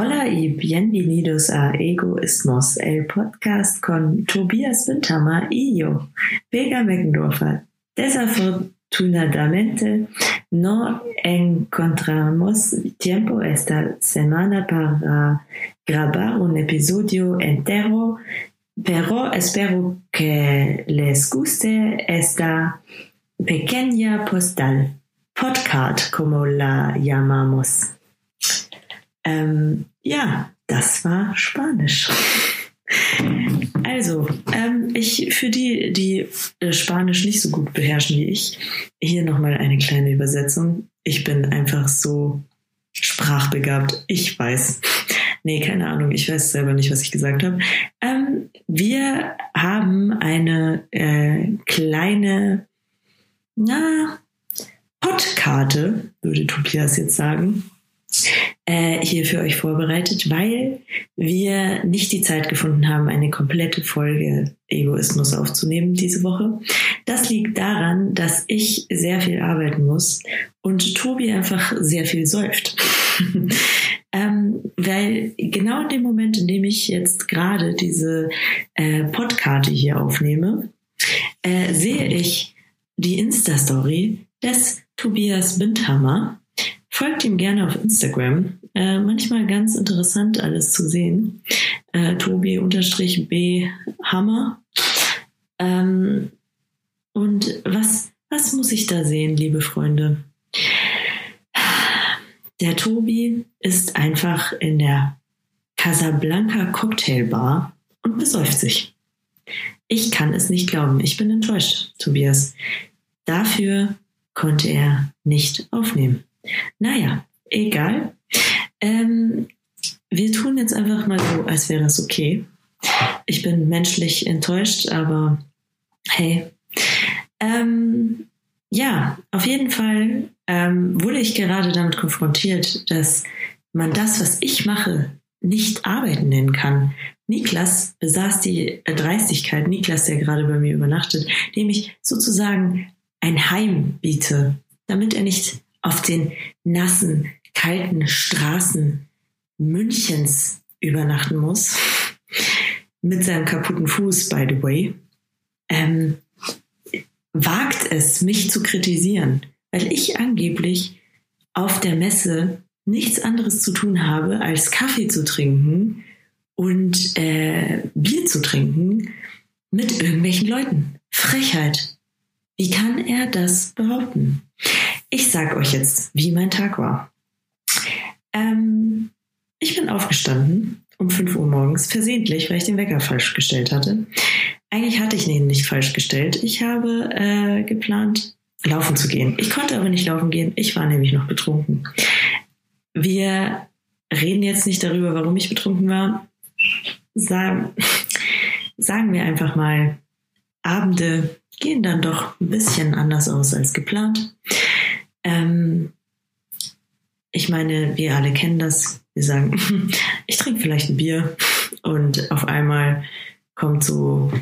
Hola y bienvenidos a Egoismos, el podcast con Tobias Windhammer y yo, Vega Meckendorfer. Desafortunadamente no encontramos tiempo esta semana para grabar un episodio entero, pero espero que les guste esta pequeña postal, podcast como la llamamos. Ähm, ja, das war Spanisch. Also, ähm, ich für die, die äh, Spanisch nicht so gut beherrschen wie ich, hier nochmal eine kleine Übersetzung. Ich bin einfach so sprachbegabt. Ich weiß. Nee, keine Ahnung. Ich weiß selber nicht, was ich gesagt habe. Ähm, wir haben eine äh, kleine, na, Podkarte, würde Tobias jetzt sagen äh, hier für euch vorbereitet, weil wir nicht die Zeit gefunden haben, eine komplette Folge Egoismus aufzunehmen diese Woche. Das liegt daran, dass ich sehr viel arbeiten muss und Tobi einfach sehr viel säuft. ähm, weil genau in dem Moment, in dem ich jetzt gerade diese äh, Podkarte hier aufnehme, äh, sehe ich die Insta-Story des Tobias Bindhammer, Folgt ihm gerne auf Instagram. Äh, manchmal ganz interessant alles zu sehen. Äh, Tobi-B Hammer. Ähm, und was, was muss ich da sehen, liebe Freunde? Der Tobi ist einfach in der Casablanca Cocktailbar und besäuft sich. Ich kann es nicht glauben. Ich bin enttäuscht, Tobias. Dafür konnte er nicht aufnehmen. Naja, egal. Ähm, wir tun jetzt einfach mal so, als wäre das okay. Ich bin menschlich enttäuscht, aber hey. Ähm, ja, auf jeden Fall ähm, wurde ich gerade damit konfrontiert, dass man das, was ich mache, nicht arbeiten nennen kann. Niklas besaß die Dreistigkeit, Niklas, der gerade bei mir übernachtet, dem ich sozusagen ein Heim biete, damit er nicht auf den nassen, kalten Straßen Münchens übernachten muss, mit seinem kaputten Fuß, by the way, ähm, wagt es, mich zu kritisieren, weil ich angeblich auf der Messe nichts anderes zu tun habe, als Kaffee zu trinken und äh, Bier zu trinken mit irgendwelchen Leuten. Frechheit. Wie kann er das behaupten? Ich sage euch jetzt, wie mein Tag war. Ähm, ich bin aufgestanden um 5 Uhr morgens, versehentlich, weil ich den Wecker falsch gestellt hatte. Eigentlich hatte ich ihn nicht falsch gestellt. Ich habe äh, geplant, laufen zu gehen. Ich konnte aber nicht laufen gehen. Ich war nämlich noch betrunken. Wir reden jetzt nicht darüber, warum ich betrunken war. Sagen, sagen wir einfach mal, Abende gehen dann doch ein bisschen anders aus als geplant. Ähm, ich meine, wir alle kennen das. Wir sagen, ich trinke vielleicht ein Bier und auf einmal kommt so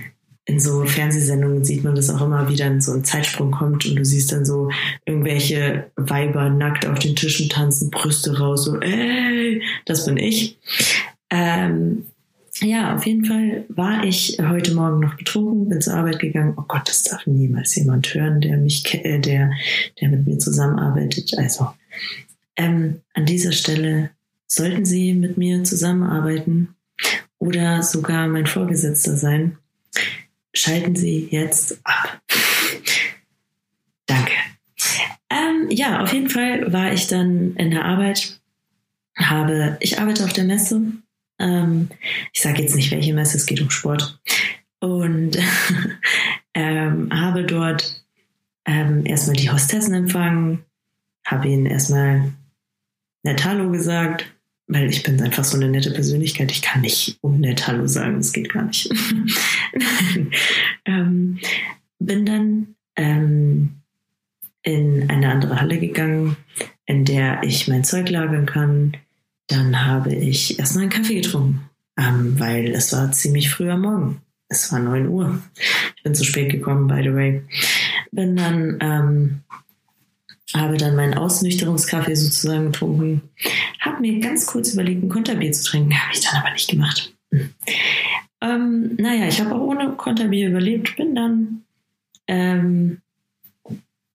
in so Fernsehsendungen sieht man das auch immer, wie dann so ein Zeitsprung kommt und du siehst dann so irgendwelche Weiber nackt auf den Tischen tanzen, Brüste raus, so, ey, das bin ich. Ähm, ja, auf jeden Fall war ich heute Morgen noch betrunken, bin zur Arbeit gegangen. Oh Gott, das darf niemals jemand hören, der mich, äh, der, der mit mir zusammenarbeitet. Also ähm, an dieser Stelle sollten Sie mit mir zusammenarbeiten oder sogar mein Vorgesetzter sein. Schalten Sie jetzt ab. Danke. Ähm, ja, auf jeden Fall war ich dann in der Arbeit. Habe, ich arbeite auf der Messe ähm, ich sage jetzt nicht, welche Messe, es geht um Sport. Und ähm, habe dort ähm, erstmal die Hostessen empfangen, habe ihnen erstmal nett Hallo gesagt, weil ich bin einfach so eine nette Persönlichkeit. Ich kann nicht um nett Hallo sagen, das geht gar nicht. ähm, bin dann ähm, in eine andere Halle gegangen, in der ich mein Zeug lagern kann, dann habe ich erstmal einen Kaffee getrunken, ähm, weil es war ziemlich früh am Morgen. Es war 9 Uhr. Ich bin zu spät gekommen, by the way. Bin dann ähm, habe dann meinen Ausnüchterungskaffee sozusagen getrunken, habe mir ganz kurz überlegt, ein Konterbier zu trinken, habe ich dann aber nicht gemacht. Hm. Ähm, naja, ich habe auch ohne Konterbier überlebt, bin dann ähm,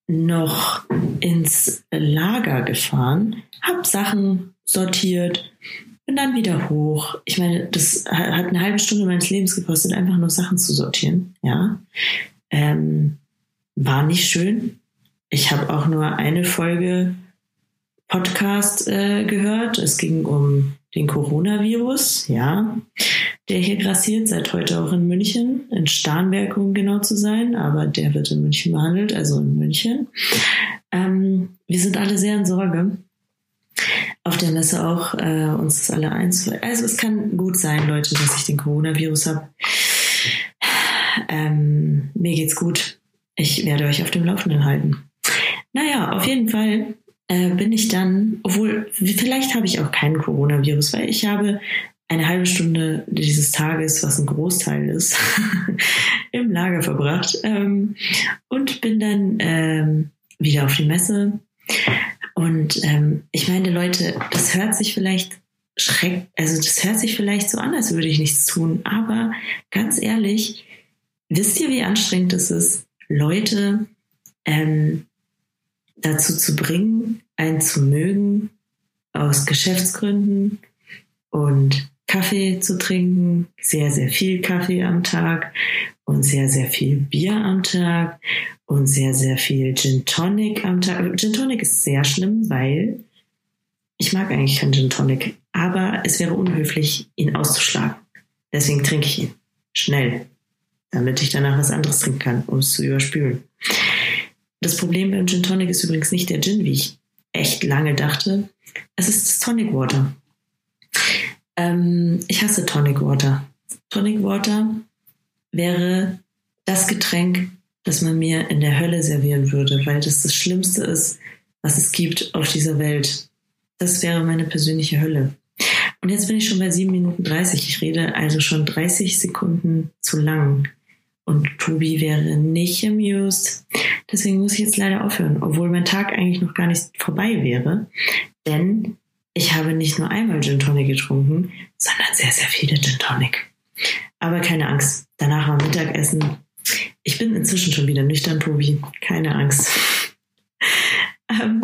noch ins Lager gefahren, habe Sachen sortiert, bin dann wieder hoch. Ich meine, das hat eine halbe Stunde meines Lebens gekostet, einfach nur Sachen zu sortieren. Ja, ähm, war nicht schön. Ich habe auch nur eine Folge Podcast äh, gehört. Es ging um den Coronavirus, ja, der hier grassiert, seit heute auch in München, in Starnberg, um genau zu sein, aber der wird in München behandelt, also in München. Ähm, wir sind alle sehr in Sorge. Auf der Messe auch, äh, uns alle eins. Also es kann gut sein, Leute, dass ich den Coronavirus habe. Ähm, mir geht's gut. Ich werde euch auf dem Laufenden halten. Naja, auf jeden Fall äh, bin ich dann, obwohl vielleicht habe ich auch keinen Coronavirus, weil ich habe eine halbe Stunde dieses Tages, was ein Großteil ist, im Lager verbracht ähm, und bin dann ähm, wieder auf die Messe. Und ähm, ich meine, Leute, das hört sich vielleicht schreck, also das hört sich vielleicht so an, als würde ich nichts tun, aber ganz ehrlich, wisst ihr, wie anstrengend es ist, Leute ähm, dazu zu bringen, einen zu mögen, aus Geschäftsgründen und Kaffee zu trinken, sehr, sehr viel Kaffee am Tag und sehr, sehr viel Bier am Tag und sehr, sehr viel Gin Tonic am Tag. Gin Tonic ist sehr schlimm, weil ich mag eigentlich keinen Gin Tonic, aber es wäre unhöflich, ihn auszuschlagen. Deswegen trinke ich ihn. Schnell. Damit ich danach was anderes trinken kann, um es zu überspülen. Das Problem beim Gin Tonic ist übrigens nicht der Gin, wie ich echt lange dachte. Es ist das Tonic Water. Ähm, ich hasse Tonic Water. Tonic Water wäre das Getränk, das man mir in der Hölle servieren würde, weil das das Schlimmste ist, was es gibt auf dieser Welt. Das wäre meine persönliche Hölle. Und jetzt bin ich schon bei 7 Minuten 30. Ich rede also schon 30 Sekunden zu lang. Und Tobi wäre nicht amused. Deswegen muss ich jetzt leider aufhören, obwohl mein Tag eigentlich noch gar nicht vorbei wäre. Denn ich habe nicht nur einmal Gin Tonic getrunken, sondern sehr, sehr viele Gin Tonic. Aber keine Angst, danach war Mittagessen. Ich bin inzwischen schon wieder nüchtern, Tobi. Keine Angst. ähm,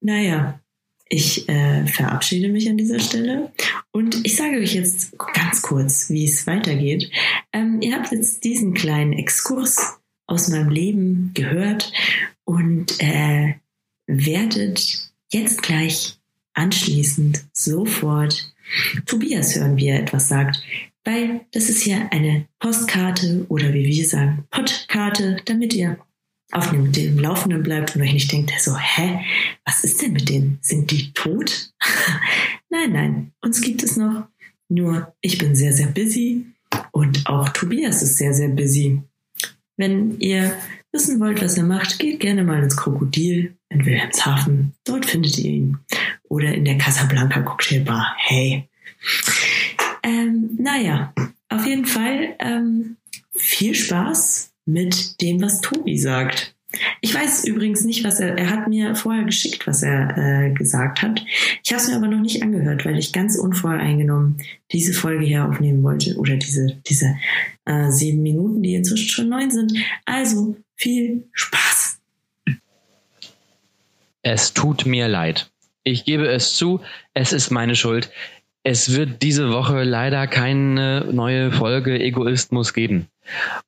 naja, ich äh, verabschiede mich an dieser Stelle und ich sage euch jetzt ganz kurz, wie es weitergeht. Ähm, ihr habt jetzt diesen kleinen Exkurs aus meinem Leben gehört und äh, werdet jetzt gleich anschließend sofort Tobias hören, wie er etwas sagt. Weil das ist hier eine Postkarte oder wie wir sagen, Podkarte, damit ihr auf dem, dem Laufenden bleibt und euch nicht denkt, so, hä, was ist denn mit denen? Sind die tot? nein, nein, uns gibt es noch. Nur ich bin sehr, sehr busy und auch Tobias ist sehr, sehr busy. Wenn ihr wissen wollt, was er macht, geht gerne mal ins Krokodil in Wilhelmshaven. Dort findet ihr ihn. Oder in der Casablanca Cocktailbar. Hey. Ähm, naja, auf jeden Fall ähm, viel Spaß mit dem, was Tobi sagt. Ich weiß übrigens nicht, was er, er hat mir vorher geschickt, was er äh, gesagt hat. Ich habe es mir aber noch nicht angehört, weil ich ganz unvoreingenommen diese Folge hier aufnehmen wollte oder diese, diese äh, sieben Minuten, die inzwischen schon neun sind. Also viel Spaß. Es tut mir leid. Ich gebe es zu, es ist meine Schuld. Es wird diese Woche leider keine neue Folge Egoismus geben.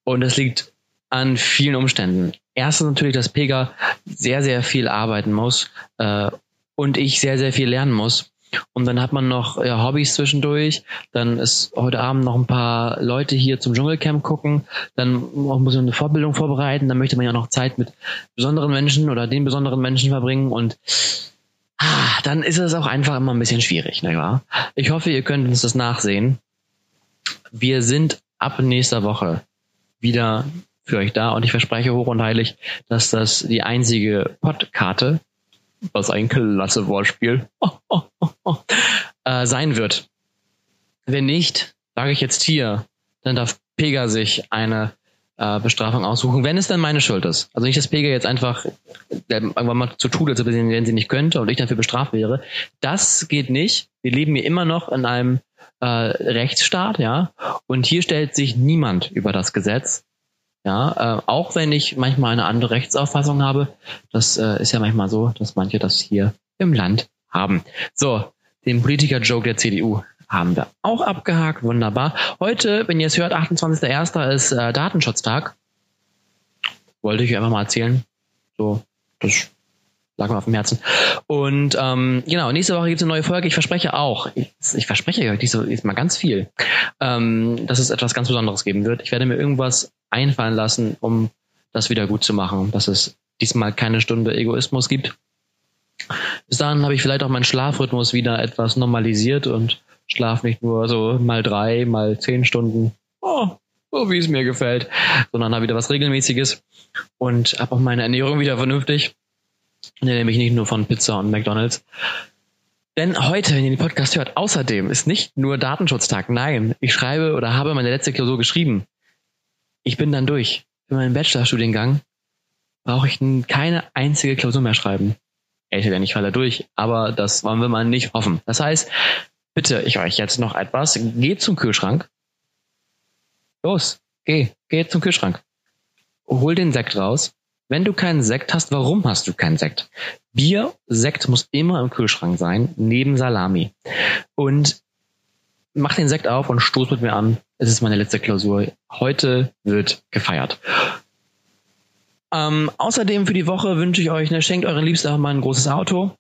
Und es liegt an vielen Umständen. Erstens natürlich, dass Pega sehr, sehr viel arbeiten muss äh, und ich sehr, sehr viel lernen muss. Und dann hat man noch ja, Hobbys zwischendurch. Dann ist heute Abend noch ein paar Leute hier zum Dschungelcamp gucken. Dann muss man eine Vorbildung vorbereiten. Dann möchte man ja noch Zeit mit besonderen Menschen oder den besonderen Menschen verbringen. Und dann ist es auch einfach immer ein bisschen schwierig, wahr? Ich hoffe, ihr könnt uns das nachsehen. Wir sind ab nächster Woche wieder für euch da und ich verspreche hoch und heilig, dass das die einzige Podkarte, was ein klasse Wortspiel, äh, sein wird. Wenn nicht, sage ich jetzt hier, dann darf Pega sich eine äh, Bestrafung aussuchen, wenn es dann meine Schuld ist. Also nicht, dass Pega jetzt einfach irgendwann mal zu tut, als ob sie, wenn sie nicht könnte und ich dafür bestraft wäre. Das geht nicht. Wir leben hier immer noch in einem äh, Rechtsstaat, ja. Und hier stellt sich niemand über das Gesetz. Ja, äh, auch wenn ich manchmal eine andere Rechtsauffassung habe, das äh, ist ja manchmal so, dass manche das hier im Land haben. So, den Politiker-Joke der CDU haben wir auch abgehakt. Wunderbar. Heute, wenn ihr es hört, 28.01. ist äh, Datenschutztag. Wollte ich einfach mal erzählen. So, das lag mir auf dem Herzen. Und ähm, genau, nächste Woche gibt es eine neue Folge. Ich verspreche auch, ich, ich verspreche euch diesmal ganz viel, ähm, dass es etwas ganz Besonderes geben wird. Ich werde mir irgendwas einfallen lassen, um das wieder gut zu machen, dass es diesmal keine Stunde Egoismus gibt. Bis dahin habe ich vielleicht auch meinen Schlafrhythmus wieder etwas normalisiert und schlaf nicht nur so mal drei, mal zehn Stunden, oh, so wie es mir gefällt, sondern habe wieder was Regelmäßiges und habe auch meine Ernährung wieder vernünftig. Nämlich nicht nur von Pizza und McDonalds. Denn heute, wenn ihr den Podcast hört, außerdem ist nicht nur Datenschutztag. Nein, ich schreibe oder habe meine letzte Klausur geschrieben. Ich bin dann durch. Für meinen Bachelorstudiengang brauche ich keine einzige Klausur mehr schreiben. Ich werde nicht falle durch, aber das wollen wir mal nicht hoffen. Das heißt, bitte ich euch jetzt noch etwas. Geht zum Kühlschrank. Los, geh, geh zum Kühlschrank. Hol den Sekt raus. Wenn du keinen Sekt hast, warum hast du keinen Sekt? Bier, Sekt muss immer im Kühlschrank sein, neben Salami. Und mach den Sekt auf und stoß mit mir an. Es ist meine letzte Klausur. Heute wird gefeiert. Ähm, außerdem für die Woche wünsche ich euch, ne, schenkt euren Liebsten auch mal ein großes Auto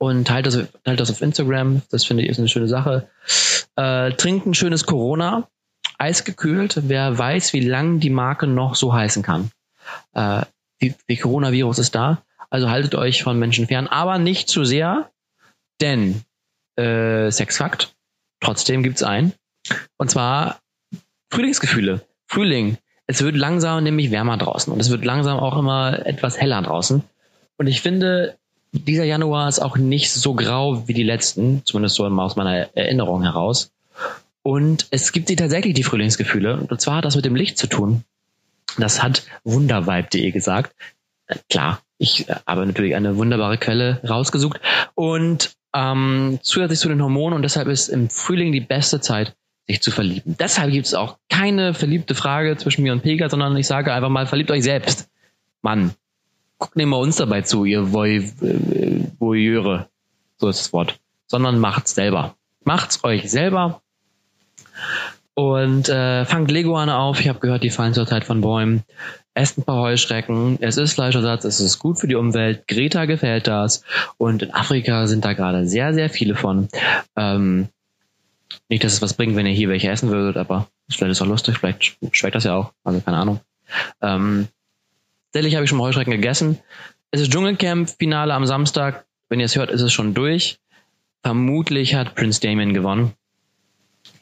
und teilt das, teilt das auf Instagram. Das finde ich ist eine schöne Sache. Äh, trinkt ein schönes Corona, eisgekühlt. Wer weiß, wie lange die Marke noch so heißen kann. Äh, die, die Coronavirus ist da. Also haltet euch von Menschen fern, aber nicht zu sehr, denn äh, Sexfakt, trotzdem gibt's einen. Und zwar Frühlingsgefühle. Frühling. Es wird langsam nämlich wärmer draußen und es wird langsam auch immer etwas heller draußen. Und ich finde, dieser Januar ist auch nicht so grau wie die letzten, zumindest so aus meiner Erinnerung heraus. Und es gibt sie tatsächlich die Frühlingsgefühle. Und zwar hat das mit dem Licht zu tun. Das hat wundervibe.de gesagt. Äh, klar, ich äh, habe natürlich eine wunderbare Quelle rausgesucht. Und ähm, zusätzlich zu den Hormonen und deshalb ist im Frühling die beste Zeit, sich zu verlieben. Deshalb gibt es auch keine verliebte Frage zwischen mir und Pega, sondern ich sage einfach mal, verliebt euch selbst. Mann, guckt nicht mal uns dabei zu, ihr Voyeure. So ist das Wort. Sondern macht's selber. Macht's euch selber. Und äh, fangt Leguane auf. Ich habe gehört, die fallen zurzeit von Bäumen. Esst ein paar Heuschrecken. Es ist Fleischersatz. Es ist gut für die Umwelt. Greta gefällt das. Und in Afrika sind da gerade sehr, sehr viele von. Ähm, nicht, dass es was bringt, wenn ihr hier welche essen würdet, aber vielleicht ist auch lustig. Vielleicht schmeckt das ja auch. Also keine Ahnung. Ähm, Tatsächlich habe ich schon Heuschrecken gegessen. Es ist Dschungelcamp-Finale am Samstag. Wenn ihr es hört, ist es schon durch. Vermutlich hat Prince Damien gewonnen.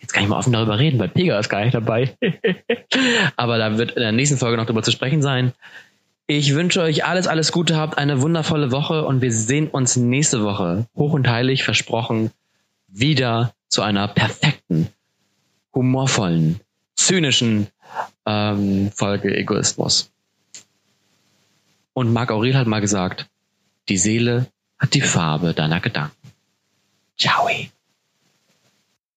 Jetzt kann ich mal offen darüber reden, weil Pega ist gar nicht dabei. Aber da wird in der nächsten Folge noch darüber zu sprechen sein. Ich wünsche euch alles, alles Gute, habt eine wundervolle Woche und wir sehen uns nächste Woche, hoch und heilig versprochen, wieder zu einer perfekten, humorvollen, zynischen ähm, Folge Egoismus. Und Marc Aurel hat mal gesagt, die Seele hat die Farbe deiner Gedanken. Ciao.